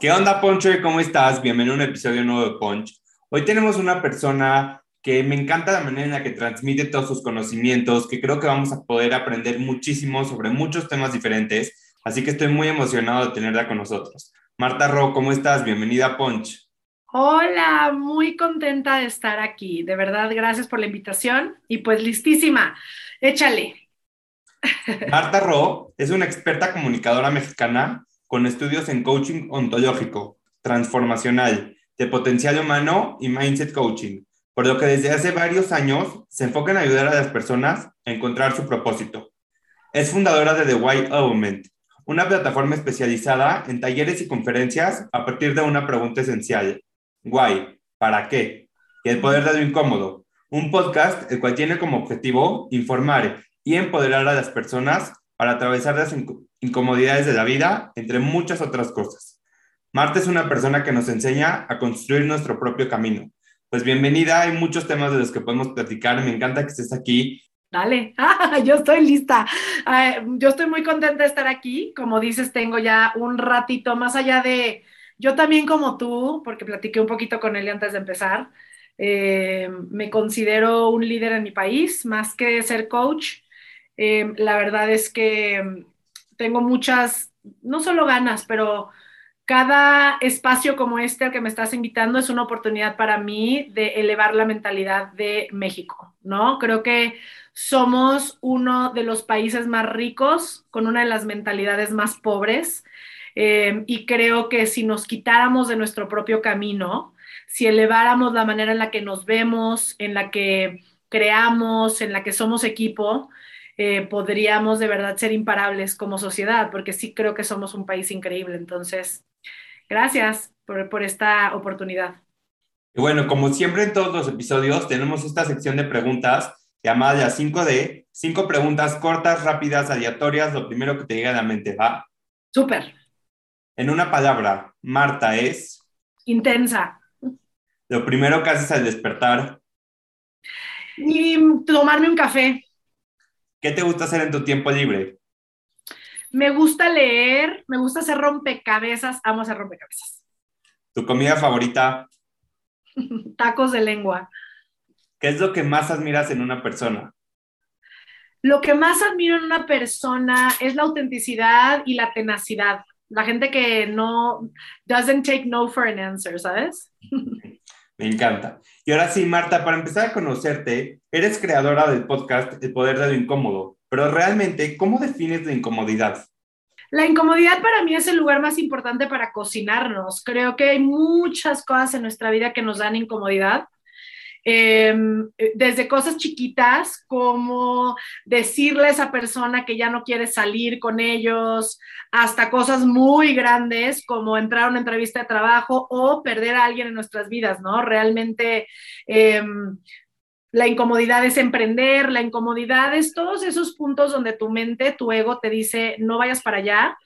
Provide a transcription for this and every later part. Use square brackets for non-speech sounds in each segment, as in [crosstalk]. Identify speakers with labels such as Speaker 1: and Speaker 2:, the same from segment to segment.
Speaker 1: ¿Qué onda, Poncho? ¿Cómo estás? Bienvenido a un episodio nuevo de Punch. Hoy tenemos una persona que me encanta la manera en la que transmite todos sus conocimientos, que creo que vamos a poder aprender muchísimo sobre muchos temas diferentes, así que estoy muy emocionado de tenerla con nosotros. Marta Ro, ¿cómo estás? Bienvenida a Punch.
Speaker 2: Hola, muy contenta de estar aquí. De verdad, gracias por la invitación y pues listísima. Échale.
Speaker 1: Marta Ro es una experta comunicadora mexicana con estudios en coaching ontológico, transformacional, de potencial humano y mindset coaching, por lo que desde hace varios años se enfoca en ayudar a las personas a encontrar su propósito. Es fundadora de The Why Element, una plataforma especializada en talleres y conferencias a partir de una pregunta esencial. Why, ¿para qué? Y el poder de lo incómodo, un podcast el cual tiene como objetivo informar y empoderar a las personas para atravesar las incomodidades de la vida, entre muchas otras cosas. Marta es una persona que nos enseña a construir nuestro propio camino. Pues bienvenida, hay muchos temas de los que podemos platicar, me encanta que estés aquí.
Speaker 2: Dale, [laughs] yo estoy lista. yo estoy muy contenta de estar aquí. Como dices, tengo ya un ratito más allá de, yo también como tú, porque platiqué un poquito con él antes de empezar, eh, me considero un líder en mi país, más que ser coach eh, la verdad es que mm, tengo muchas, no solo ganas, pero cada espacio como este al que me estás invitando es una oportunidad para mí de elevar la mentalidad de México, ¿no? Creo que somos uno de los países más ricos con una de las mentalidades más pobres eh, y creo que si nos quitáramos de nuestro propio camino, si eleváramos la manera en la que nos vemos, en la que creamos, en la que somos equipo, eh, podríamos de verdad ser imparables como sociedad, porque sí creo que somos un país increíble. Entonces, gracias por, por esta oportunidad.
Speaker 1: Y bueno, como siempre en todos los episodios, tenemos esta sección de preguntas llamada ya 5D, cinco preguntas cortas, rápidas, aleatorias, lo primero que te llega a la mente, ¿va?
Speaker 2: Súper.
Speaker 1: En una palabra, Marta es...
Speaker 2: Intensa.
Speaker 1: Lo primero que haces al despertar.
Speaker 2: Y tomarme un café.
Speaker 1: ¿Qué te gusta hacer en tu tiempo libre?
Speaker 2: Me gusta leer, me gusta hacer rompecabezas, amo hacer rompecabezas.
Speaker 1: ¿Tu comida favorita? [laughs]
Speaker 2: Tacos de lengua.
Speaker 1: ¿Qué es lo que más admiras en una persona?
Speaker 2: Lo que más admiro en una persona es la autenticidad y la tenacidad. La gente que no doesn't take no for an answer, ¿sabes?
Speaker 1: Me encanta. Y ahora sí, Marta, para empezar a conocerte, eres creadora del podcast El Poder de lo Incómodo, pero realmente, ¿cómo defines la incomodidad?
Speaker 2: La incomodidad para mí es el lugar más importante para cocinarnos. Creo que hay muchas cosas en nuestra vida que nos dan incomodidad Em, desde cosas chiquitas como decirle a esa persona que ya no quiere salir con ellos, hasta cosas muy grandes como entrar a una entrevista de trabajo o perder a alguien en nuestras vidas, ¿no? Realmente... Em, la incomodidad es emprender, la incomodidad es todos esos puntos donde tu mente, tu ego te dice, no vayas para allá,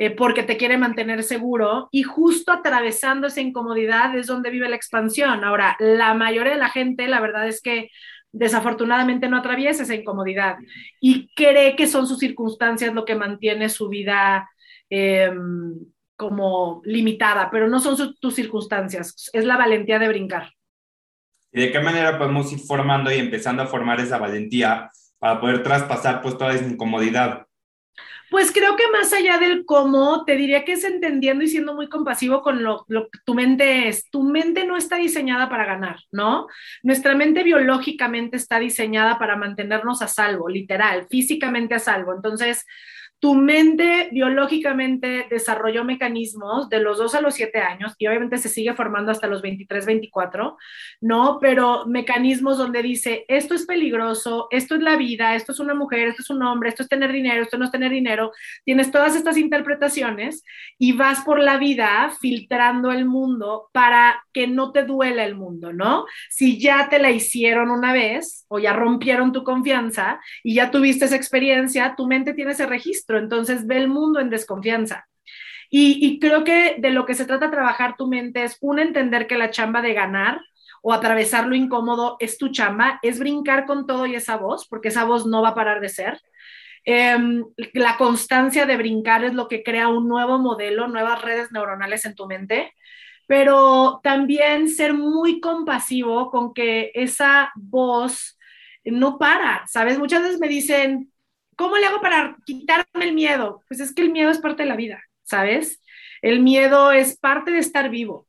Speaker 2: eh, porque te quiere mantener seguro y justo atravesando esa incomodidad es donde vive la expansión. Ahora, la mayoría de la gente, la verdad es que desafortunadamente no atraviesa esa incomodidad y cree que son sus circunstancias lo que mantiene su vida em, como limitada, pero no son tus circunstancias, es la valentía de brincar.
Speaker 1: ¿Y de qué manera podemos ir formando y empezando a formar esa valentía para poder traspasar pues toda esa incomodidad?
Speaker 2: Pues creo que más allá del cómo, te diría que es entendiendo y siendo muy compasivo con lo, que tu mente es. Tu mente no está diseñada para ganar, ¿no? Nuestra mente biológicamente está diseñada para mantenernos a salvo, literal, físicamente a salvo. Entonces, tu mente biológicamente desarrolló mecanismos de los 2 a los 7 años y obviamente se sigue formando hasta los 23, 24, ¿no? Pero mecanismos donde dice, esto es peligroso, esto es la vida, esto es una mujer, esto es un hombre, esto es tener dinero, esto no es tener dinero. Tienes todas estas interpretaciones y vas por la vida filtrando el mundo para que no te duela el mundo, ¿no? Si ya te la hicieron una vez o ya rompieron tu confianza y ya tuviste esa experiencia, tu mente tiene ese registro entonces ve el mundo en desconfianza. Y, creo que de lo que se trata trabajar tu mente es un entender que la chamba de ganar o atravesar lo incómodo es tu chamba, es brincar con todo y esa voz, porque esa voz no va a parar de ser. Em, la constancia de brincar es lo que crea un nuevo modelo, nuevas redes neuronales en tu mente, pero también ser muy compasivo con que esa voz no para, ¿sabes? Muchas veces me dicen, ¿Cómo le hago para quitarme el miedo? Pues es que el miedo es parte de la vida, ¿sabes? El miedo es parte de estar vivo.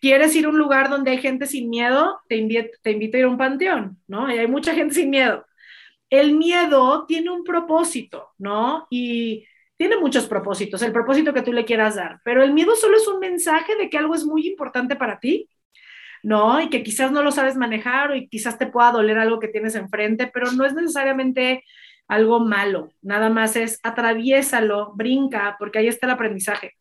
Speaker 2: ¿Quieres ir a un lugar donde hay gente sin miedo? Te invito, te invito a ir a un panteón, ¿no? Y hay mucha gente sin miedo. El miedo tiene un propósito, ¿no? Y tiene muchos propósitos, el propósito que tú le quieras dar, pero el miedo solo es un mensaje de que algo es muy importante para ti, ¿no? Y que quizás no lo sabes manejar o y quizás te pueda doler algo que tienes enfrente, pero no es necesariamente algo malo, nada más es atraviésalo, brinca, porque ahí está el aprendizaje.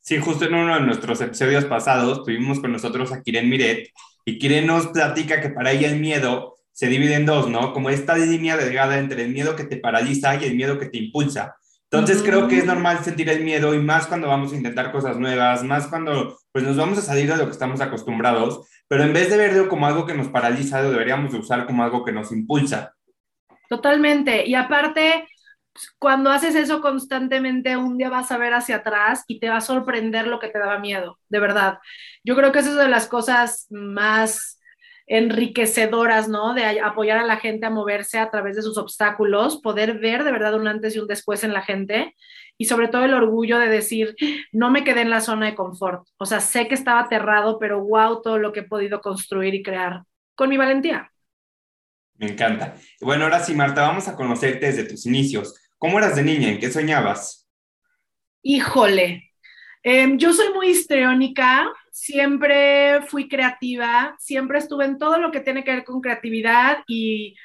Speaker 1: Sí, justo en uno de nuestros episodios pasados tuvimos con nosotros a Kiren Miret y Kiren nos platica que para ella el miedo se divide en dos, ¿no? Como esta línea delgada entre el miedo que te paraliza y el miedo que te impulsa. Entonces creo que es normal sentir el miedo y más cuando vamos a intentar cosas nuevas, más cuando pues nos vamos a salir de lo que estamos acostumbrados, pero en vez de verlo como algo que nos paraliza, lo deberíamos usar como algo que nos impulsa.
Speaker 2: Totalmente. Y aparte, cuando haces eso constantemente, un día vas a ver hacia atrás y te va a sorprender lo que te daba miedo, de verdad. Yo creo que eso es de las cosas más enriquecedoras, ¿no? De apoyar a la gente a moverse a través de sus obstáculos, poder ver de verdad un antes y un después en la gente y sobre todo el orgullo de decir, no me quedé en la zona de confort. O sea, sé que estaba aterrado, pero wow, todo lo que he podido construir y crear con mi valentía.
Speaker 1: Me encanta. Bueno, ahora sí, Marta, vamos a conocerte desde tus inicios. ¿Cómo eras de niña? ¿En qué soñabas?
Speaker 2: Híjole, em, yo soy muy histriónica, siempre fui creativa, siempre estuve en todo lo que tiene que ver con creatividad y,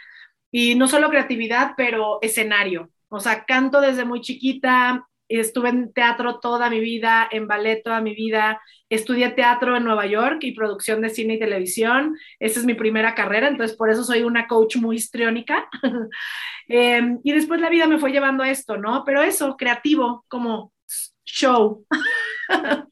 Speaker 2: y no solo creatividad, pero escenario. O sea, canto desde muy chiquita, estuve en teatro toda mi vida, en ballet toda mi vida, estudié teatro en Nueva York y producción de cine y televisión. Esa es mi primera carrera, entonces por eso soy una coach muy histriónica. [laughs] Em, y después la vida me fue llevando a esto, ¿no? Pero eso, creativo, como show. [laughs]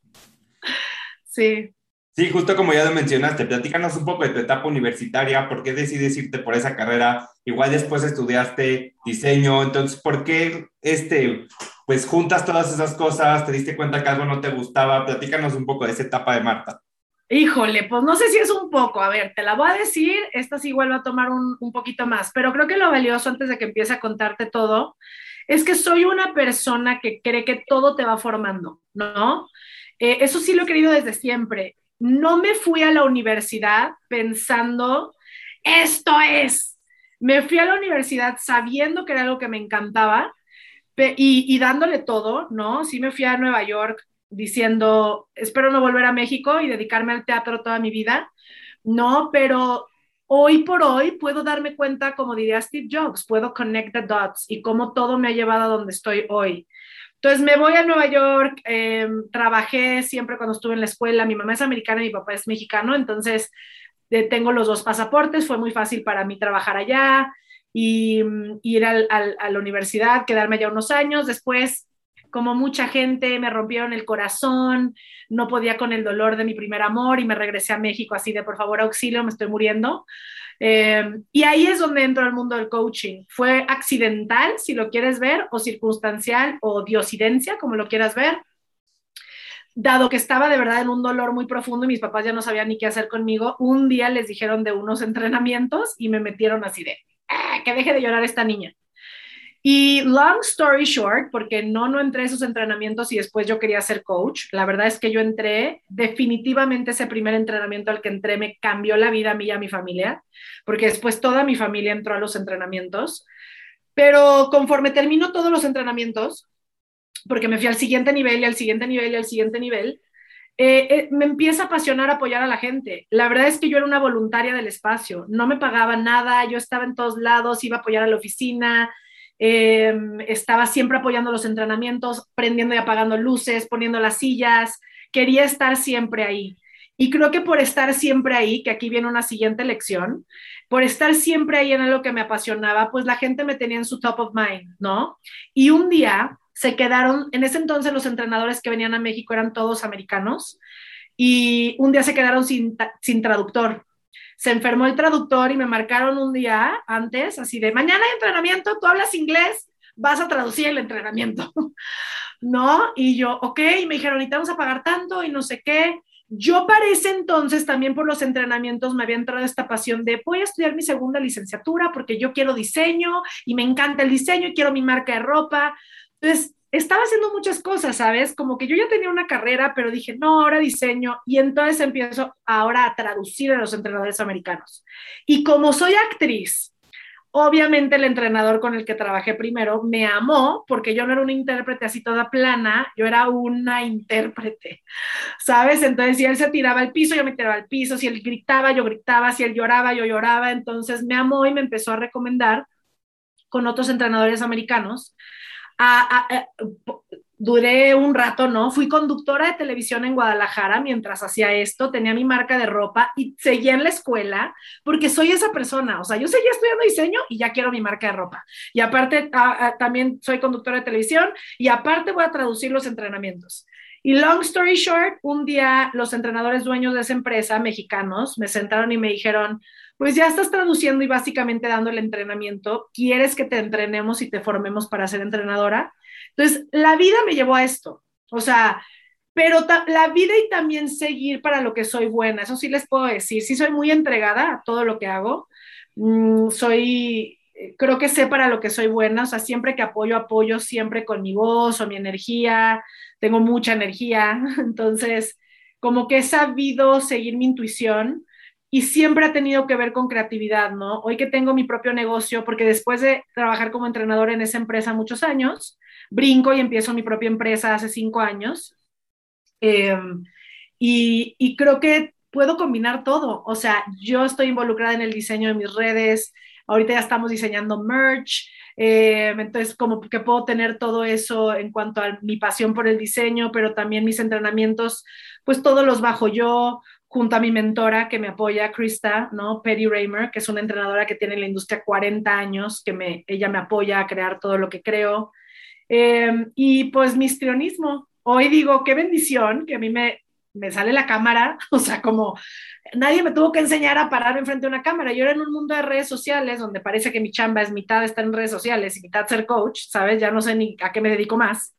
Speaker 2: sí.
Speaker 1: Sí, justo como ya lo mencionaste, platícanos un poco de tu etapa universitaria, por qué decides irte por esa carrera, igual después estudiaste diseño, entonces, ¿por qué este, pues juntas todas esas cosas, te diste cuenta que algo no te gustaba, platícanos un poco de esa etapa de Marta.
Speaker 2: Híjole, pues no sé si es un poco, a ver, te la voy a decir, esta sí vuelvo a tomar un, un poquito más, pero creo que lo valioso antes de que empiece a contarte todo es que soy una persona que cree que todo te va formando, ¿no? Eh, eso sí lo he querido desde siempre no me fui a la universidad pensando, esto es. Me fui a la universidad sabiendo que era algo que me encantaba y, dándole todo, ¿no? Sí me fui a Nueva York diciendo, espero no volver a México y dedicarme al teatro toda mi vida, ¿no? Pero hoy por hoy puedo darme cuenta, como diría Steve Jobs, puedo connect the dots y cómo todo me ha llevado a donde estoy hoy. Entonces me voy a Nueva York, em, trabajé siempre cuando estuve en la escuela, mi mamá es americana y mi papá es mexicano, entonces eh, tengo los dos pasaportes, fue muy fácil para mí trabajar allá y, ir a la universidad, quedarme allá unos años, después como mucha gente me rompieron el corazón, no podía con el dolor de mi primer amor y me regresé a México así de por favor auxilio, me estoy muriendo. Eh, y ahí es donde entro al mundo del coaching. Fue accidental, si lo quieres ver, o circunstancial, o diosidencia, como lo quieras ver. Dado que estaba de verdad en un dolor muy profundo y mis papás ya no sabían ni qué hacer conmigo, un día les dijeron de unos [laughs] entrenamientos y me metieron así de, ah, que deje de llorar esta niña. Y long story short, porque no, no entré a esos entrenamientos y después yo quería ser coach, la verdad es que yo entré, definitivamente ese primer entrenamiento al que entré me cambió la vida a mí y a mi familia, porque después toda mi familia entró a los entrenamientos. Pero conforme termino todos los entrenamientos, porque me fui al siguiente nivel y al siguiente nivel y al siguiente nivel, eh, eh, me empieza a apasionar apoyar a la gente. La verdad es que yo era una voluntaria del espacio, no me pagaba nada, yo estaba en todos lados, iba a apoyar a la oficina, eh, estaba siempre apoyando los entrenamientos, prendiendo y apagando luces, poniendo las sillas, quería estar siempre ahí. Y creo que por estar siempre ahí, que aquí viene una siguiente lección, por estar siempre ahí en lo que me apasionaba, pues la gente me tenía en su top of mind, ¿no? Y un día se quedaron, en ese entonces los entrenadores que venían a México eran todos americanos, y un día se quedaron sin, sin traductor. Se enfermó el traductor y me marcaron un día antes, así de, mañana hay entrenamiento, tú hablas inglés, vas a traducir el entrenamiento, [laughs] ¿no? Y yo, ok, y me dijeron, y te vamos a pagar tanto y no sé qué. Yo para ese entonces, también por los entrenamientos, me había entrado esta pasión de voy a estudiar mi segunda licenciatura porque yo quiero diseño y me encanta el diseño y quiero mi marca de ropa. Entonces, estaba haciendo muchas cosas, ¿sabes? Como que yo ya tenía una carrera, pero dije, no, ahora diseño. Y entonces empiezo ahora a traducir a los entrenadores americanos. Y como soy actriz, Obviamente el entrenador con el que trabajé primero me amó porque yo no era una intérprete así toda plana, yo era una intérprete, ¿sabes? Entonces si él se tiraba al piso, yo me tiraba al piso, si él gritaba, yo gritaba, si él lloraba, yo lloraba, entonces me amó y me empezó a recomendar con otros entrenadores americanos duré un rato, ¿no? Fui conductora de televisión en Guadalajara mientras hacía esto, tenía mi marca de ropa y seguía en la escuela porque soy esa persona, o sea, yo seguía estudiando diseño y ya quiero mi marca de ropa. Y aparte, también soy conductora de televisión y aparte voy a traducir los entrenamientos. Y long story short, un día los entrenadores dueños de esa empresa, mexicanos, me sentaron y me dijeron, pues ya estás traduciendo y básicamente dando el entrenamiento, ¿quieres que te entrenemos y te formemos para ser entrenadora? Entonces, la vida me llevó a esto, o sea, pero la vida y también seguir para lo que soy buena, eso sí les puedo decir, sí soy muy entregada a todo lo que hago, mm, soy, creo que sé para lo que soy buena, o sea, siempre que apoyo, apoyo siempre con mi voz o mi energía, tengo mucha energía, [laughs] entonces, como que he sabido seguir mi intuición y siempre ha tenido que ver con creatividad, ¿no? Hoy que tengo mi propio negocio, porque después de trabajar como entrenador en esa empresa muchos años, brinco y empiezo mi propia empresa hace cinco años. Em, y, creo que puedo combinar todo. O sea, yo estoy involucrada en el diseño de mis redes, ahorita ya estamos diseñando merch, em, entonces como que puedo tener todo eso en cuanto a mi pasión por el diseño, pero también mis entrenamientos, pues todos los bajo yo junto a mi mentora que me apoya, Krista, ¿no? Petty Raymer, que es una entrenadora que tiene en la industria 40 años, que me, ella me apoya a crear todo lo que creo. Em, y pues mi histrionismo. Hoy digo, qué bendición que a mí me, me sale la cámara, [laughs] o sea, como nadie me tuvo que enseñar a parar enfrente de una cámara. Yo era en un mundo de redes sociales donde parece que mi chamba es mitad estar en redes sociales y mitad ser coach, ¿sabes? Ya no sé ni a qué me dedico más.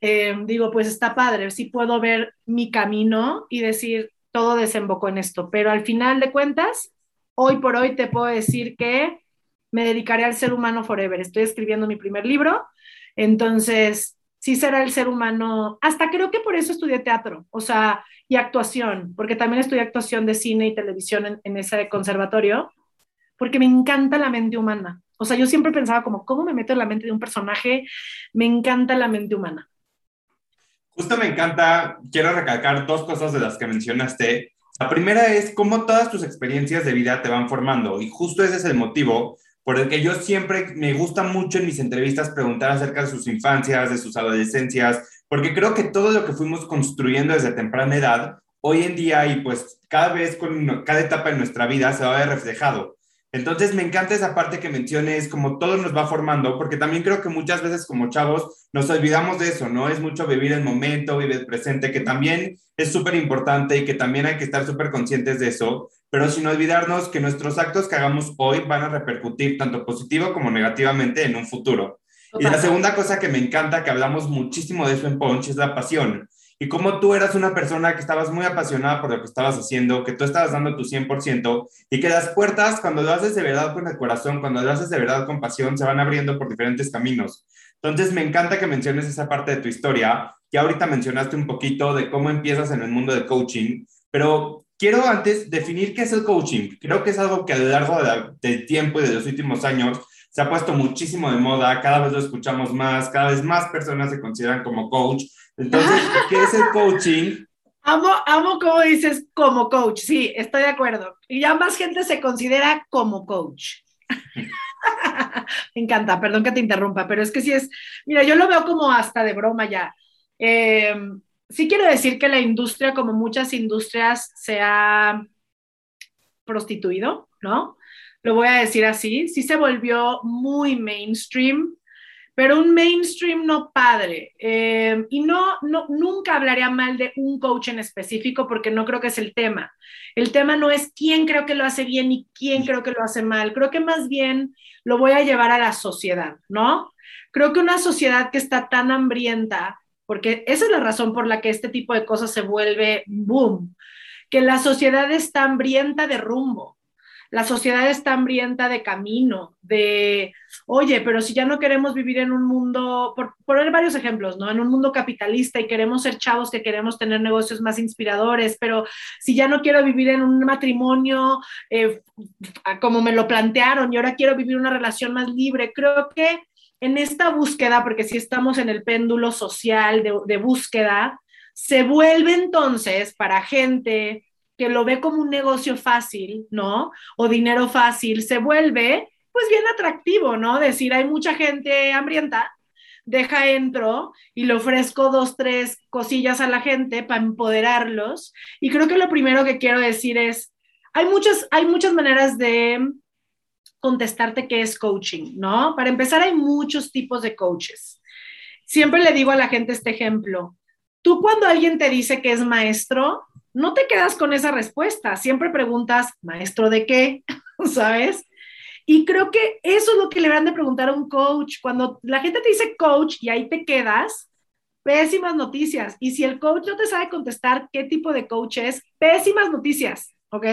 Speaker 2: Em, digo, pues está padre, sí puedo ver mi camino y decir, todo desembocó en esto, pero al final de cuentas, hoy por hoy te puedo decir que me dedicaré al ser humano forever. Estoy escribiendo mi primer libro, entonces sí será el ser humano, hasta creo que por eso estudié teatro, o sea, y actuación, porque también estudié actuación de cine y televisión en, ese conservatorio, porque me encanta la mente humana. O sea, yo siempre pensaba como, ¿cómo me meto en la mente de un personaje? Me encanta la mente humana.
Speaker 1: Justo me encanta, quiero recalcar dos cosas de las que mencionaste. La primera es cómo todas tus experiencias de vida te van formando y justo ese es el motivo por el que yo siempre me gusta mucho en mis entrevistas preguntar acerca de sus infancias, de sus adolescencias, porque creo que todo lo que fuimos construyendo desde temprana edad, hoy en día y pues cada vez con cada etapa de nuestra vida se va a ver reflejado. Entonces me encanta esa parte que menciones, como todo nos va formando, porque también creo que muchas veces como chavos nos olvidamos de eso, ¿no? Es mucho vivir el momento, vivir el presente, que también es súper importante y que también hay que estar súper conscientes de eso, pero sin olvidarnos que nuestros actos que hagamos hoy van a repercutir tanto positivo como negativamente en un futuro. Y la segunda cosa que me encanta, que hablamos muchísimo de eso en Punch, es la pasión y como tú eras una persona que estabas muy apasionada por lo que estabas haciendo, que tú estabas dando tu 100% y que las puertas, cuando lo haces de verdad con el corazón, cuando lo haces de verdad con pasión, se van abriendo por diferentes caminos. Entonces, me encanta que menciones esa parte de tu historia, que ahorita mencionaste un poquito de cómo empiezas en el mundo del coaching, pero quiero antes definir qué es el coaching. Creo que es algo que a lo largo del tiempo y de los últimos años se ha puesto muchísimo de moda, cada vez lo escuchamos más, cada vez más personas se consideran como coach. Entonces, [laughs] ¿qué es el coaching?
Speaker 2: Amo, amo como dices como coach, sí, estoy de acuerdo. Y ya más gente se considera como coach. [laughs] Me encanta, perdón que te interrumpa, pero es que sí es, mira, yo lo veo como hasta de broma ya. Eh, sí quiero decir que la industria, como muchas industrias, se ha prostituido, ¿no? Lo voy a decir así, sí se volvió muy mainstream, pero un mainstream no padre. Eh, y no, no, nunca hablaría mal de un coach en específico porque no creo que es el tema. El tema no es quién creo que lo hace bien y quién creo que lo hace mal. Creo que más bien lo voy a llevar a la sociedad, ¿no? Creo que una sociedad que está tan hambrienta, porque esa es la razón por la que este tipo de cosas se vuelve boom, que la sociedad está hambrienta de rumbo la sociedad está hambrienta de camino, de, oye, pero si ya no queremos vivir en un mundo, por poner varios ejemplos, ¿no? En un mundo capitalista y queremos ser chavos que queremos tener negocios más inspiradores, pero si ya no quiero vivir en un matrimonio eh, como me lo plantearon y ahora quiero vivir una relación más libre, creo que en esta búsqueda, porque si estamos en el péndulo social de, de búsqueda, se vuelve entonces para gente que lo ve como un negocio fácil, ¿no? O dinero fácil, se vuelve pues bien atractivo, ¿no? Decir, hay mucha gente hambrienta, deja entro y le ofrezco dos, tres cosillas a la gente para empoderarlos. Y creo que lo primero que quiero decir es, hay muchas, hay muchas maneras de contestarte qué es coaching, ¿no? Para empezar, hay muchos tipos de coaches. Siempre le digo a la gente este ejemplo. Tú cuando alguien te dice que es maestro, no te quedas con esa respuesta, siempre preguntas, maestro de qué, [laughs] ¿sabes? Y creo que eso es lo que le van de preguntar a un coach. Cuando la gente te dice coach y ahí te quedas, pésimas noticias. Y si el coach no te sabe contestar qué tipo de coach es, pésimas noticias, ¿ok?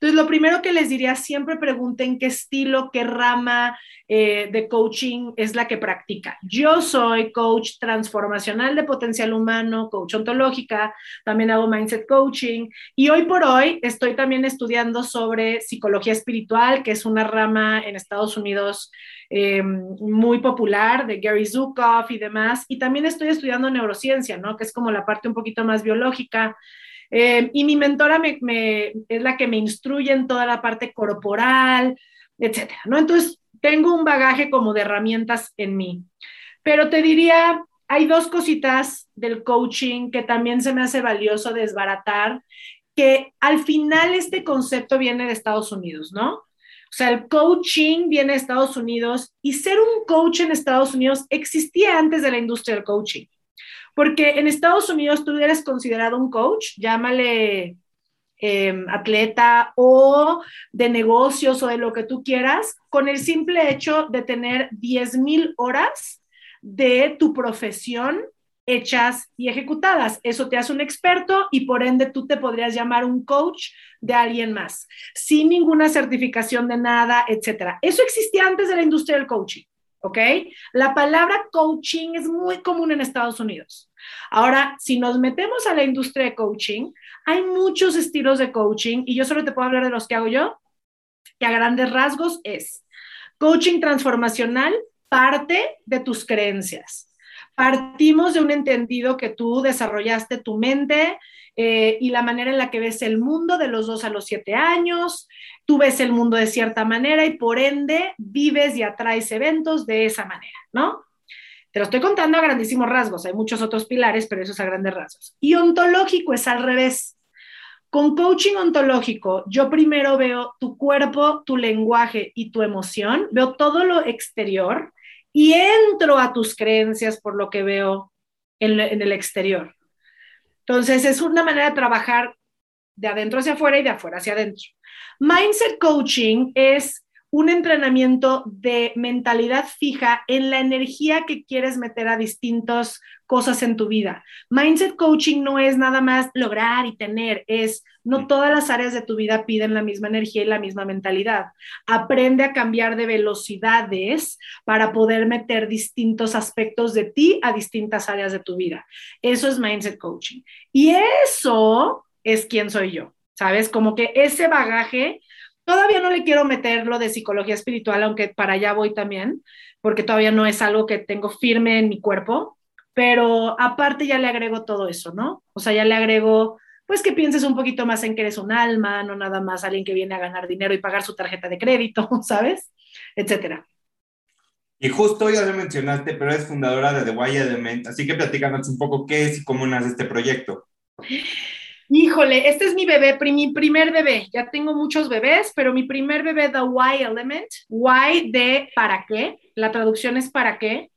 Speaker 2: Entonces, lo primero que les diría, siempre pregunten qué estilo, qué rama eh, de coaching es la que practica. Yo soy coach transformacional de potencial humano, coach ontológica, también hago mindset coaching y hoy por hoy estoy también estudiando sobre psicología espiritual, que es una rama en Estados Unidos eh, muy popular de Gary Zukav y demás. Y también estoy estudiando neurociencia, ¿no? Que es como la parte un poquito más biológica. Eh, y mi mentora es la que me instruye en toda la parte corporal, etcétera, ¿no? Entonces, tengo un bagaje como de herramientas en mí. Pero te diría, hay dos cositas del coaching que también se me hace valioso desbaratar, que al final este concepto viene de Estados Unidos, ¿no? O sea, el coaching viene de Estados Unidos y ser un coach en Estados Unidos existía antes de la industria del coaching. Porque en Estados Unidos tú eres considerado un coach, llámale em, atleta o de negocios o de lo que tú quieras, con el simple hecho de tener 10 mil horas de tu profesión hechas y ejecutadas. Eso te hace un experto y por ende tú te podrías llamar un coach de alguien más, sin ninguna certificación de nada, etcétera. Eso existía antes de la industria del coaching. ¿ok? La palabra coaching es muy común en Estados Unidos. Ahora, si nos metemos a la industria de coaching, hay muchos estilos de coaching y yo solo te puedo hablar de los que hago yo, que a grandes rasgos es coaching transformacional, parte de tus creencias. Partimos de un entendido que tú desarrollaste tu mente eh, y la manera en la que ves el mundo de los dos a los siete años, tú ves el mundo de cierta manera y por ende vives y atraes eventos de esa manera, ¿no? Te lo estoy contando a grandísimos rasgos, hay muchos otros pilares, pero eso es a grandes rasgos. Y ontológico es al revés. Con coaching ontológico, yo primero veo tu cuerpo, tu lenguaje y tu emoción, veo todo lo exterior y entro a tus creencias por lo que veo en, en el exterior. Entonces, es una manera de trabajar de adentro hacia afuera y de afuera hacia adentro. Mindset coaching es un entrenamiento de mentalidad fija en la energía que quieres meter a distintas cosas en tu vida. Mindset coaching no es nada más lograr y tener, es no todas las áreas de tu vida piden la misma energía y la misma mentalidad. Aprende a cambiar de velocidades para poder meter distintos aspectos de ti a distintas áreas de tu vida. Eso es mindset coaching. Y eso es quién soy yo, ¿sabes? Como que ese bagaje Todavía no le quiero meter lo de psicología espiritual, aunque para allá voy también, porque todavía no es algo que tengo firme en mi cuerpo, pero aparte ya le agrego todo eso, ¿no? O sea, ya le agrego, pues que pienses un poquito más en que eres un alma, no nada más alguien que viene a ganar dinero y pagar su tarjeta de crédito, [laughs] ¿sabes? Etcétera.
Speaker 1: Y justo ya lo mencionaste, pero eres fundadora de The Why Element, así que platícanos un poco qué es y cómo nace este proyecto.
Speaker 2: Híjole, este es mi bebé, mi primer bebé. Ya tengo muchos bebés, pero mi primer bebé, The Why Element, Why de para qué, la traducción es para qué,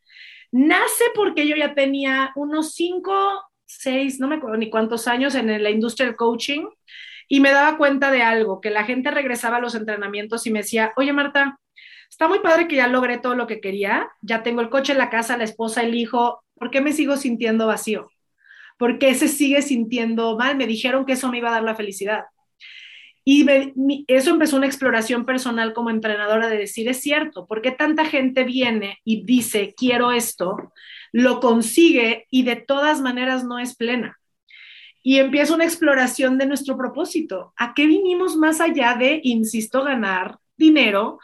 Speaker 2: nace porque yo ya tenía unos cinco, seis, no me acuerdo ni cuántos años en la industria del coaching y me daba cuenta de algo, que la gente regresaba a los entrenamientos y me decía, oye Marta, está muy padre que ya logré todo lo que quería, ya tengo el coche, la casa, la esposa, el hijo, ¿por qué me sigo sintiendo vacío? ¿Por qué se sigue sintiendo mal? Me dijeron que eso me iba a dar la felicidad. Y eso empezó una exploración personal como entrenadora de decir, es cierto, ¿por qué tanta gente viene y dice, quiero esto, lo consigue y de todas maneras no es plena? Y empieza una exploración de nuestro propósito. ¿A qué vinimos más allá de, insisto, ganar dinero,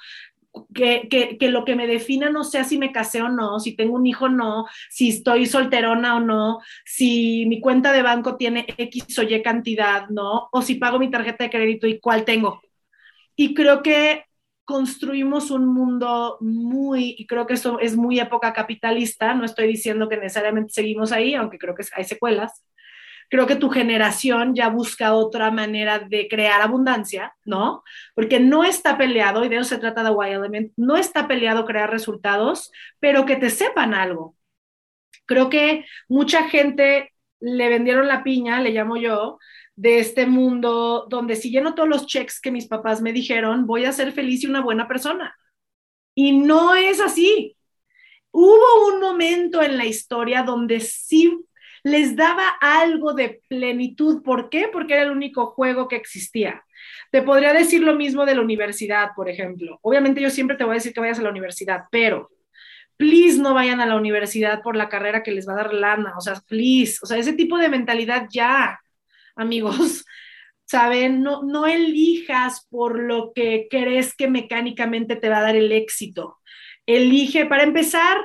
Speaker 2: que, lo que me defina no sea si me casé o no, si tengo un hijo o no, si estoy solterona o no, si mi cuenta de banco tiene X o Y cantidad, ¿no? O si pago mi tarjeta de crédito y cuál tengo. Y creo que construimos un mundo muy, y creo que eso es muy época capitalista, no estoy diciendo que necesariamente seguimos ahí, aunque creo que hay secuelas, creo que tu generación ya busca otra manera de crear abundancia, ¿no? Porque no está peleado, y de eso se trata de Y Element, no está peleado crear resultados, pero que te sepan algo. Creo que mucha gente le vendieron la piña, le llamo yo, de este mundo donde si lleno todos los checks que mis papás me dijeron, voy a ser feliz y una buena persona. Y no es así. Hubo un momento en la historia donde sí les daba algo de plenitud. ¿Por qué? Porque era el único juego que existía. Te podría decir lo mismo de la universidad, por ejemplo. Obviamente yo siempre te voy a decir que vayas a la universidad, pero please no vayan a la universidad por la carrera que les va a dar lana, o sea, please, o sea, ese tipo de mentalidad ya, amigos, [laughs] ¿saben? No, no elijas por lo que crees que mecánicamente te va a dar el éxito. Elige, para empezar,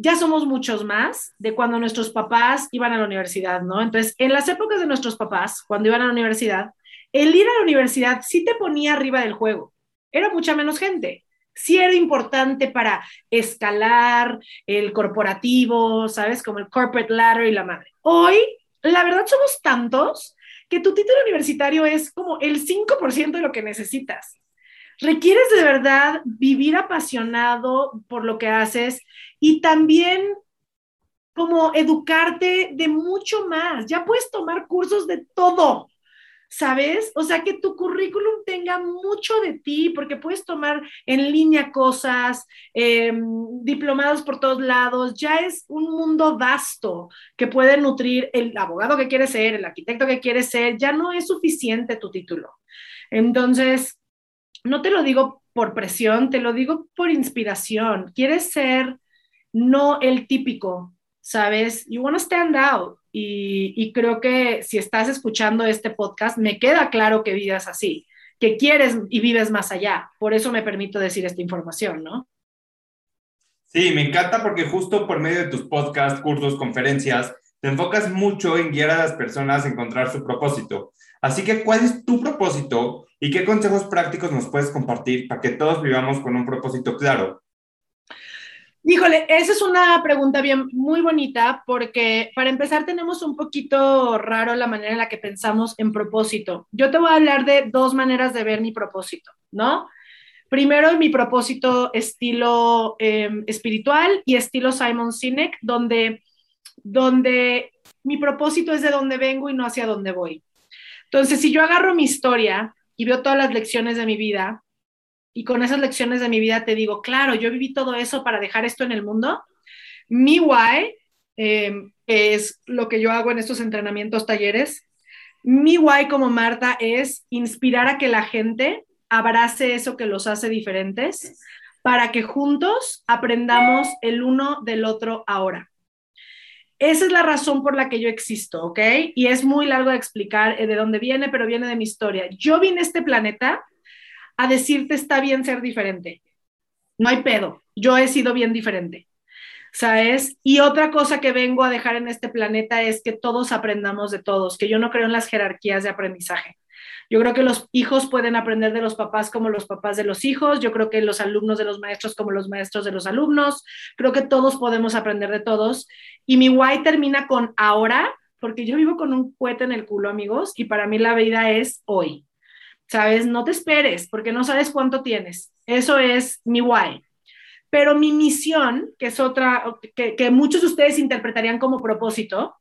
Speaker 2: ya somos muchos más de cuando nuestros papás iban a la universidad, ¿no? Entonces, en las épocas de nuestros papás, cuando iban a la universidad, el ir a la universidad sí te ponía arriba del juego. Era mucha menos gente. Sí era importante para escalar el corporativo, ¿sabes? Como el corporate ladder y la madre. Hoy, la verdad, somos tantos que tu título universitario es como el 5% de lo que necesitas requieres de verdad vivir apasionado por lo que haces y también como educarte de mucho más. Ya puedes tomar cursos de todo, ¿sabes? O sea, que tu currículum tenga mucho de ti, porque puedes tomar en línea cosas, em, diplomados por todos lados, ya es un mundo vasto que puede nutrir el abogado que quieres ser, el arquitecto que quieres ser, ya no es suficiente tu título. Entonces, no te lo digo por presión, te lo digo por inspiración. Quieres ser no el típico, ¿sabes? You want to stand out. Y, creo que si estás escuchando este podcast, me queda claro que vives así, que quieres y vives más allá. Por eso me permito decir esta información, ¿no?
Speaker 1: Sí, me encanta porque justo por medio de tus podcasts, cursos, conferencias, te enfocas mucho en guiar a las personas a encontrar su propósito. Así que, ¿cuál es tu propósito y qué consejos prácticos nos puedes compartir para que todos vivamos con un propósito claro?
Speaker 2: Híjole, esa es una pregunta bien muy bonita porque para empezar tenemos un poquito raro la manera en la que pensamos en propósito. Yo te voy a hablar de dos maneras de ver mi propósito, ¿no? Primero, mi propósito estilo em, espiritual y estilo Simon Sinek, donde, donde mi propósito es de dónde vengo y no hacia dónde voy. Entonces, si yo agarro mi historia y veo todas las lecciones de mi vida, y con esas lecciones de mi vida te digo, claro, yo viví todo eso para dejar esto en el mundo, mi why, em, es lo que yo hago en estos entrenamientos, talleres, mi why como Marta es inspirar a que la gente abrace eso que los hace diferentes para que juntos aprendamos el uno del otro ahora. Esa es la razón por la que yo existo, ¿ok? Y es muy largo de explicar eh, de dónde viene, pero viene de mi historia. Yo vine a este planeta a decirte está bien ser diferente. No hay pedo. Yo he sido bien diferente. ¿Sabes? Y otra cosa que vengo a dejar en este planeta es que todos aprendamos de todos, que yo no creo en las jerarquías de aprendizaje. Yo creo que los hijos pueden aprender de los papás como los papás de los hijos, yo creo que los alumnos de los maestros como los maestros de los alumnos, creo que todos podemos aprender de todos. Y mi why termina con ahora, porque yo vivo con un cohete en el culo, amigos, y para mí la vida es hoy. ¿Sabes? No te esperes, porque no sabes cuánto tienes. Eso es mi why. Pero mi misión, que es otra, que, que muchos de ustedes interpretarían como propósito,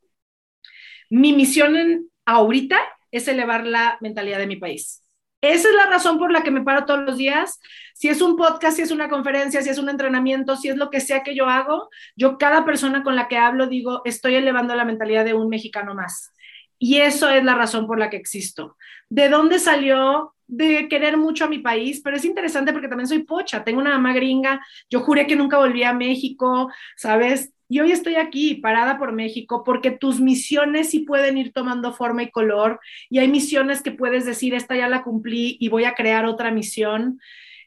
Speaker 2: mi misión en, ahorita es elevar la mentalidad de mi país. Esa es la razón por la que me paro todos los días. Si es un podcast, si es una conferencia, si es un entrenamiento, si es lo que sea que yo hago, yo cada persona con la que hablo digo, estoy elevando la mentalidad de un mexicano más. Y eso es la razón por la que existo. ¿De dónde salió? De querer mucho a mi país, pero es interesante porque también soy pocha, tengo una mamá gringa, yo juré que nunca volví a México, ¿sabes? Y hoy estoy aquí, parada por México, porque tus misiones sí pueden ir tomando forma y color, y hay misiones que puedes decir, esta ya la cumplí y voy a crear otra misión.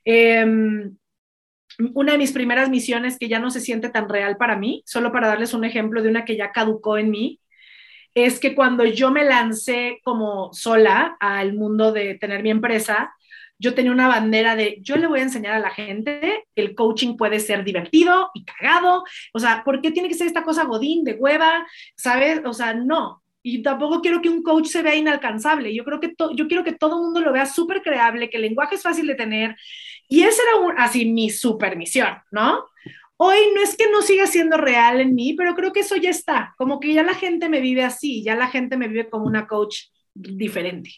Speaker 2: Em, una de mis primeras misiones que ya no se siente tan real para mí, solo para darles un ejemplo de una que ya caducó en mí, es que cuando yo me lancé como sola al mundo de tener mi empresa, yo tenía una bandera de, yo le voy a enseñar a la gente, el coaching puede ser divertido y cagado, o sea, ¿por qué tiene que ser esta cosa godín, de hueva? ¿Sabes? O sea, no. Y tampoco quiero que un coach se vea inalcanzable. Yo creo que yo quiero que todo el mundo lo vea súper creable, que el lenguaje es fácil de tener. Y esa era así mi super misión, ¿no? Hoy no es que no siga siendo real en mí, pero creo que eso ya está. Como que ya la gente me vive así, ya la gente me vive como una coach diferente.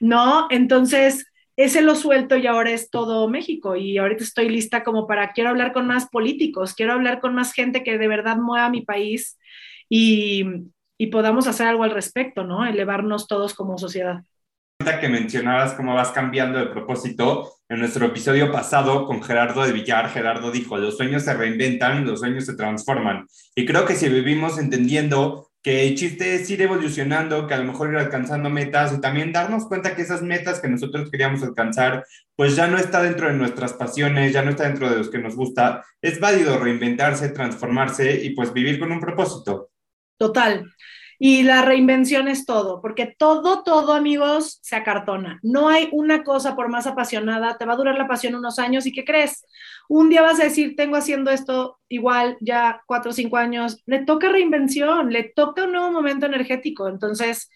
Speaker 2: ¿No? Entonces, ese lo suelto y ahora es todo México y ahorita estoy lista como para, quiero hablar con más políticos, quiero hablar con más gente que de verdad mueva mi país y, y podamos hacer algo al respecto, ¿no? Elevarnos todos como sociedad
Speaker 1: que mencionabas cómo vas cambiando de propósito, en nuestro episodio pasado con Gerardo de Villar, Gerardo dijo, los sueños se reinventan, los sueños se transforman. Y creo que si vivimos entendiendo que el chiste es ir evolucionando, que a lo mejor ir alcanzando metas y también darnos cuenta que esas metas que nosotros queríamos alcanzar, pues ya no está dentro de nuestras pasiones, ya no está dentro de los que nos gusta. Es válido reinventarse, transformarse y pues vivir con un propósito.
Speaker 2: Total. Y la reinvención es todo, porque todo, todo, amigos, se acartona. No hay una cosa por más apasionada, te va a durar la pasión unos años y ¿qué crees? Un día vas a decir, tengo haciendo esto igual ya cuatro o cinco años, le toca reinvención, le toca un nuevo momento energético. Entonces,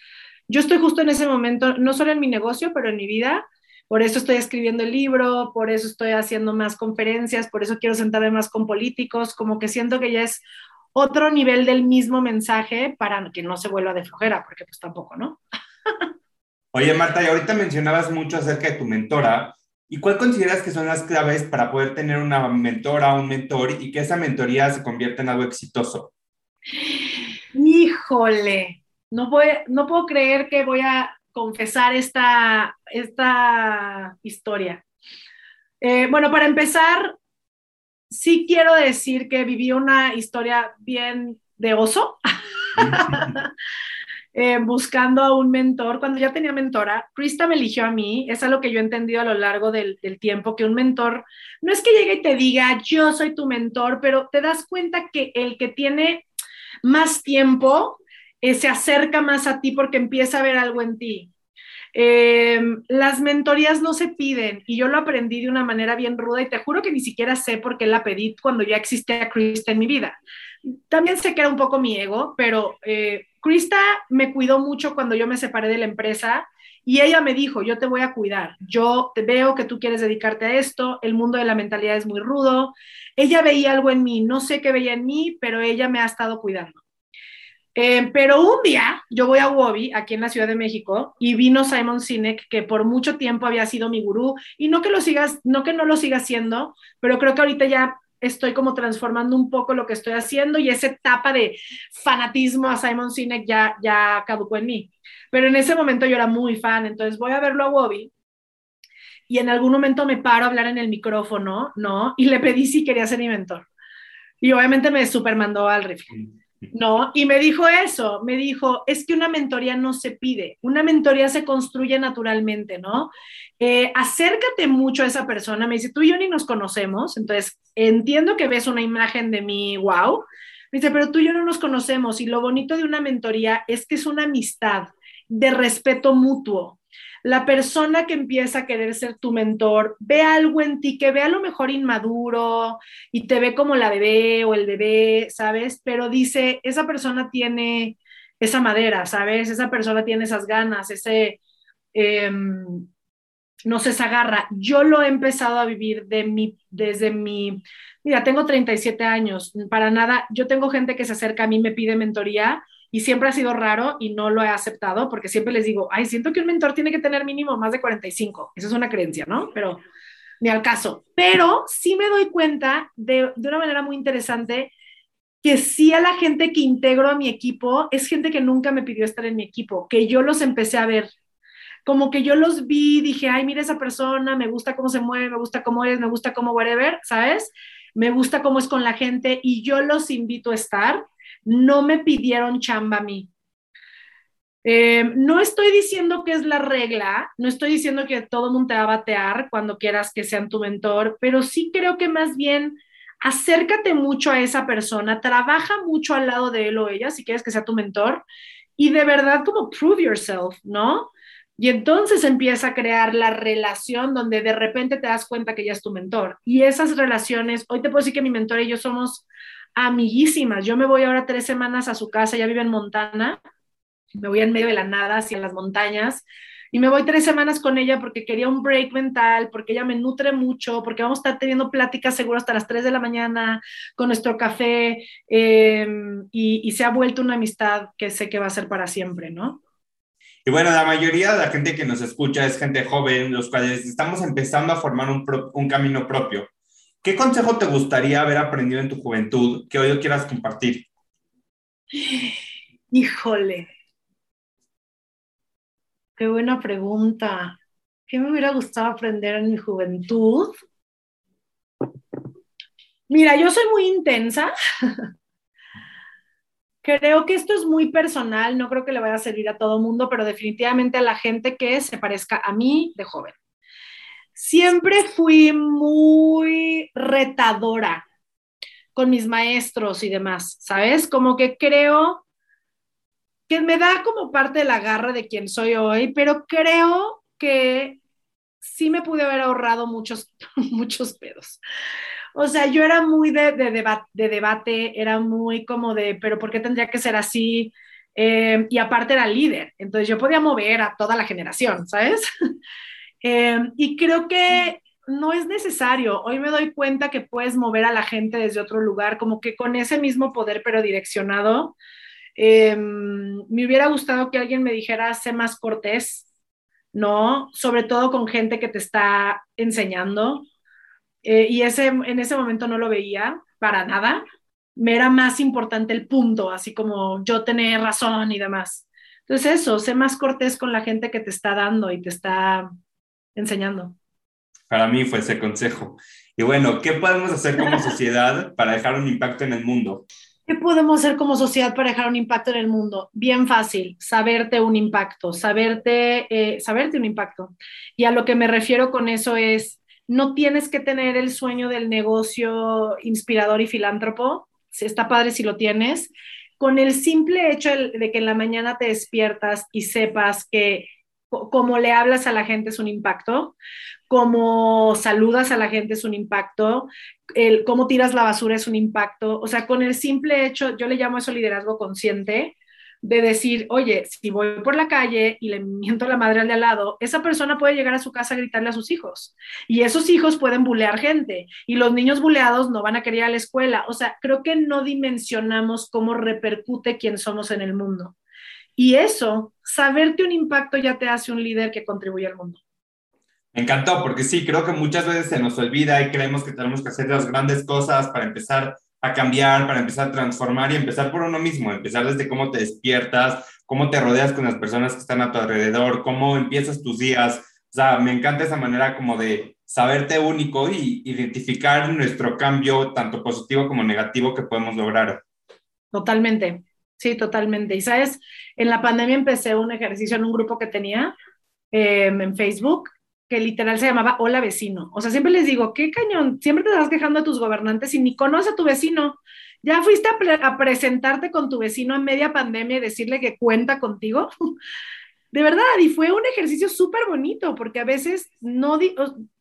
Speaker 2: yo estoy justo en ese momento, no solo en mi negocio, pero en mi vida. Por eso estoy escribiendo el libro, por eso estoy haciendo más conferencias, por eso quiero sentarme más con políticos, como que siento que ya es otro nivel del mismo mensaje para que no se vuelva de flojera, porque pues tampoco, ¿no? [laughs]
Speaker 1: Oye, Marta, y ahorita mencionabas mucho acerca de tu mentora. ¿Y cuál consideras que son las claves para poder tener una mentora un mentor y que esa mentoría se convierta en algo exitoso?
Speaker 2: Híjole, no, voy, no puedo creer que voy a confesar esta, esta historia. Eh, bueno, para empezar, sí quiero decir que viví una historia bien de oso, [laughs] eh, buscando a un mentor. Cuando ya tenía mentora, Krista me eligió a mí. Es algo que yo he entendido a lo largo del, tiempo, que un mentor no es que llegue y te diga, yo soy tu mentor, pero te das cuenta que el que tiene más tiempo eh, se acerca más a ti porque empieza a ver algo en ti. Em, las mentorías no se piden y yo lo aprendí de una manera bien ruda y te juro que ni siquiera sé por qué la pedí cuando ya existía Krista en mi vida. También sé que era un poco mi ego, pero eh, Krista me cuidó mucho cuando yo me separé de la empresa y ella me dijo, yo te voy a cuidar, yo te veo que tú quieres dedicarte a esto, el mundo de la mentalidad es muy rudo. Ella veía algo en mí, no sé qué veía en mí, pero ella me ha estado cuidando. Eh, pero un día yo voy a Wobby, aquí en la Ciudad de México, y vino Simon Sinek, que por mucho tiempo había sido mi gurú, y no que lo sigas, no que no lo siga haciendo, pero creo que ahorita ya estoy como transformando un poco lo que estoy haciendo y esa etapa de fanatismo a Simon Sinek ya, ya caducó en mí. Pero en ese momento yo era muy fan, entonces voy a verlo a Wobby y en algún momento me paro a hablar en el micrófono, ¿no? Y le pedí si quería ser mi mentor. Y obviamente me supermandó al rifle. ¿No? Y me dijo eso, me dijo, es que una mentoría no se pide, una mentoría se construye naturalmente, ¿no? Eh, acércate mucho a esa persona, me dice, tú y yo ni nos conocemos, entonces entiendo que ves una imagen de mí, wow, me dice, pero tú y yo no nos conocemos y lo bonito de una mentoría es que es una amistad de respeto mutuo, la persona que empieza a querer ser tu mentor ve algo en ti que ve a lo mejor inmaduro y te ve como la bebé o el bebé, ¿sabes? Pero dice, esa persona tiene esa madera, ¿sabes? Esa persona tiene esas ganas, ese, em, no sé, esa garra. Yo lo he empezado a vivir de mi, desde mi, mira, tengo 37 años, para nada, yo tengo gente que se acerca a mí, me pide mentoría y siempre ha sido raro y no lo he aceptado porque siempre les digo, ay, siento que un mentor tiene que tener mínimo más de 45. Esa es una creencia, ¿no? Pero ni al caso. Pero sí me doy cuenta de, de una manera muy interesante que sí a la gente que integro a mi equipo es gente que nunca me pidió estar en mi equipo, que yo los empecé a ver. Como que yo los vi, dije, ay, mira esa persona, me gusta cómo se mueve, me gusta cómo es, me gusta cómo whatever, ¿sabes? Me gusta cómo es con la gente y yo los invito a estar no me pidieron chamba a mí. Eh, no estoy diciendo que es la regla, no estoy diciendo que todo el mundo te va a batear cuando quieras que sean tu mentor, pero sí creo que más bien acércate mucho a esa persona, trabaja mucho al lado de él o ella si quieres que sea tu mentor y de verdad como prove yourself, ¿no? Y entonces empieza a crear la relación donde de repente te das cuenta que ya es tu mentor. Y esas relaciones, hoy te puedo decir que mi mentor y yo somos amiguísimas. Yo me voy ahora tres semanas a su casa, ya vive en Montana, me voy en medio de la nada hacia las montañas y me voy tres semanas con ella porque quería un break mental, porque ella me nutre mucho, porque vamos a estar teniendo pláticas seguro hasta las 3 de la mañana con nuestro café em, y, se ha vuelto una amistad que sé que va a ser para siempre, ¿no?
Speaker 1: Y bueno, la mayoría de la gente que nos escucha es gente joven, los cuales estamos empezando a formar un camino propio. ¿Qué consejo te gustaría haber aprendido en tu juventud que hoy quieras compartir?
Speaker 2: Híjole. Qué buena pregunta. ¿Qué me hubiera gustado aprender en mi juventud? Mira, yo soy muy intensa. [laughs] Creo que esto es muy personal, no creo que le vaya a servir a todo mundo, pero definitivamente a la gente que se parezca a mí de joven siempre fui muy retadora con mis maestros y demás, ¿sabes? Como que creo que me da como parte de la garra de quien soy hoy, pero creo que sí me pude haber ahorrado muchos, [laughs] muchos pedos. O sea, yo era muy de, debate, era muy como de, pero ¿por qué tendría que ser así? Eh, y aparte era líder, entonces yo podía mover a toda la generación, ¿sabes? [laughs] Em, y creo que no es necesario. Hoy me doy cuenta que puedes mover a la gente desde otro lugar, como que con ese mismo poder, pero direccionado. Em, me hubiera gustado que alguien me dijera, sé más cortés, ¿no? Sobre todo con gente que te está enseñando. Eh, y ese, en ese momento no lo veía para nada. Me era más importante el punto, así como yo tener razón y demás. Entonces eso, sé más cortés con la gente que te está dando y te está enseñando.
Speaker 1: Para mí fue ese consejo. Y bueno, ¿qué podemos hacer como [laughs] sociedad para dejar un impacto en el mundo?
Speaker 2: ¿Qué podemos hacer como sociedad para dejar un impacto en el mundo? Bien fácil, saberte un impacto, saberte, eh, saberte un impacto. Y a lo que me refiero con eso es, no tienes que tener el sueño del negocio inspirador y filántropo, está padre si lo tienes, con el simple hecho de que en la mañana te despiertas y sepas que cómo le hablas a la gente es un impacto, cómo saludas a la gente es un impacto, el cómo tiras la basura es un impacto. O sea, con el simple hecho, yo le llamo eso liderazgo consciente, de decir, oye, si voy por la calle y le miento a la madre al de al lado, esa persona puede llegar a su casa a gritarle a sus hijos. Y esos hijos pueden bulear gente. Y los niños buleados no van a querer ir a la escuela. O sea, creo que no dimensionamos cómo repercute quién somos en el mundo. Y eso, saberte un impacto ya te hace un líder que contribuye al mundo.
Speaker 1: Me encantó, porque sí, creo que muchas veces se nos olvida y creemos que tenemos que hacer las grandes cosas para empezar a cambiar, para empezar a transformar y empezar por uno mismo, empezar desde cómo te despiertas, cómo te rodeas con las personas que están a tu alrededor, cómo empiezas tus días. O sea, me encanta esa manera como de saberte único y identificar nuestro cambio, tanto positivo como negativo, que podemos lograr.
Speaker 2: Totalmente, sí, totalmente. Y sabes, en la pandemia empecé un ejercicio en un grupo que tenía em, en Facebook que literal se llamaba Hola vecino. O sea, siempre les digo, qué cañón, siempre te estás quejando a tus gobernantes y ni conoces a tu vecino. ¿Ya fuiste a, a presentarte con tu vecino en media pandemia y decirle que cuenta contigo? [laughs] de verdad, y fue un ejercicio súper bonito, porque a veces no,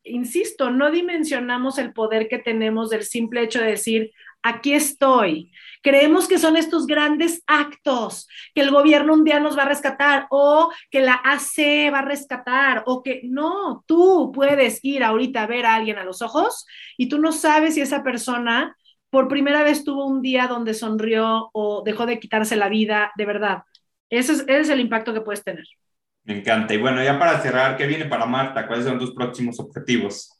Speaker 2: insisto, no dimensionamos el poder que tenemos del simple hecho de decir, aquí estoy. Creemos que son estos grandes actos, que el gobierno un nos va a rescatar o que la AC va a rescatar o que no, tú puedes ir ahorita a ver a alguien a los ojos y tú no sabes si esa persona por primera vez tuvo un día donde sonrió o dejó de quitarse la vida, de verdad. Ese es, el impacto que puedes tener.
Speaker 1: Me encanta. Y bueno, ya para cerrar, ¿qué viene para Marta? ¿Cuáles son tus próximos objetivos?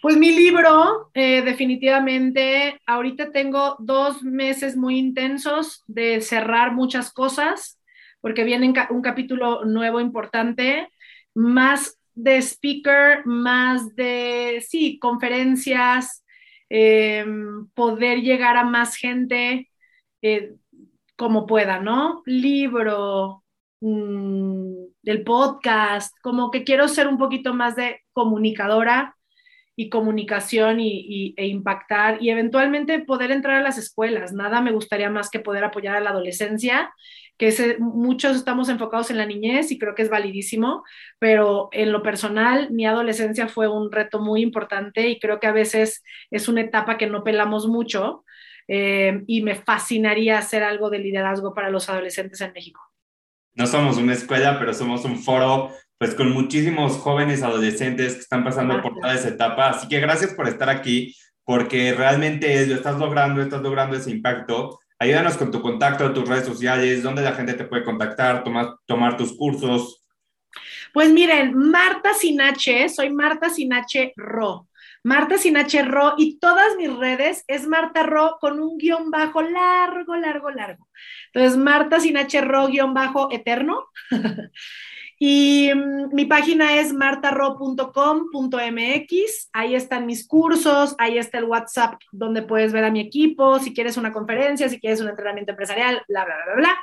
Speaker 2: Pues mi libro, eh, definitivamente, ahorita tengo dos meses muy intensos de cerrar muchas cosas, porque viene un capítulo nuevo importante, más de speaker, más de, sí, conferencias, em, poder llegar a más gente. Eh, como pueda, ¿no? Libro, mm, del podcast, como que quiero ser un poquito más de comunicadora y comunicación y, e impactar y eventualmente poder entrar a las escuelas. Nada me gustaría más que poder apoyar a la adolescencia, que muchos estamos enfocados en la niñez y creo que es validísimo, pero en lo personal mi adolescencia fue un reto muy importante y creo que a veces es una etapa que no pelamos mucho eh, y me fascinaría hacer algo de liderazgo para los adolescentes en México.
Speaker 1: No somos una escuela, pero somos un foro pues con muchísimos jóvenes adolescentes que están pasando por toda esa etapa. Así que gracias por estar aquí, porque realmente lo estás logrando, estás logrando ese impacto. Ayúdanos con tu contacto, tus redes sociales, dónde la gente te puede contactar, tomar, tomar tus cursos.
Speaker 2: Pues miren, Marta Sinache, soy Marta Sinache Ro. Marta sin Ro y todas mis redes es Marta Ro con un guion bajo largo, largo, largo. Entonces, Marta sin Ro guion bajo eterno. [laughs] y mm, mi página es martarro.com.mx. Ahí están mis cursos, ahí está el WhatsApp donde puedes ver a mi equipo, si quieres una conferencia, si quieres un entrenamiento empresarial, bla, bla, bla, bla.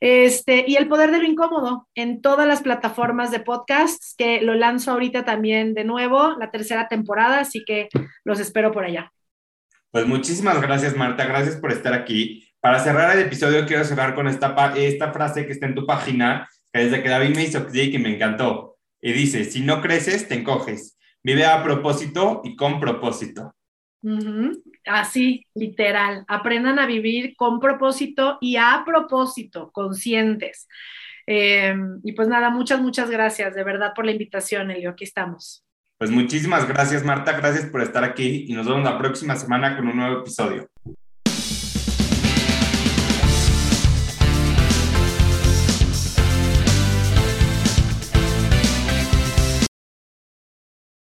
Speaker 2: Este, y el poder de lo incómodo en todas las plataformas de podcasts, que lo lanzo ahorita también de nuevo, la tercera temporada, así que los espero por allá.
Speaker 1: Pues muchísimas gracias, Marta, gracias por estar aquí. Para cerrar el episodio, quiero cerrar con esta, esta frase que está en tu página, que desde que David me hizo clic y me encantó. Y dice, si no creces, te encoges. Vive a propósito y con propósito.
Speaker 2: Así, literal. Aprendan a vivir con propósito y a propósito, conscientes. Em, y pues nada, muchas, muchas gracias de verdad por la invitación, Elio. Aquí estamos.
Speaker 1: Pues muchísimas gracias, Marta. Gracias por estar aquí y nos vemos la próxima semana con un nuevo episodio.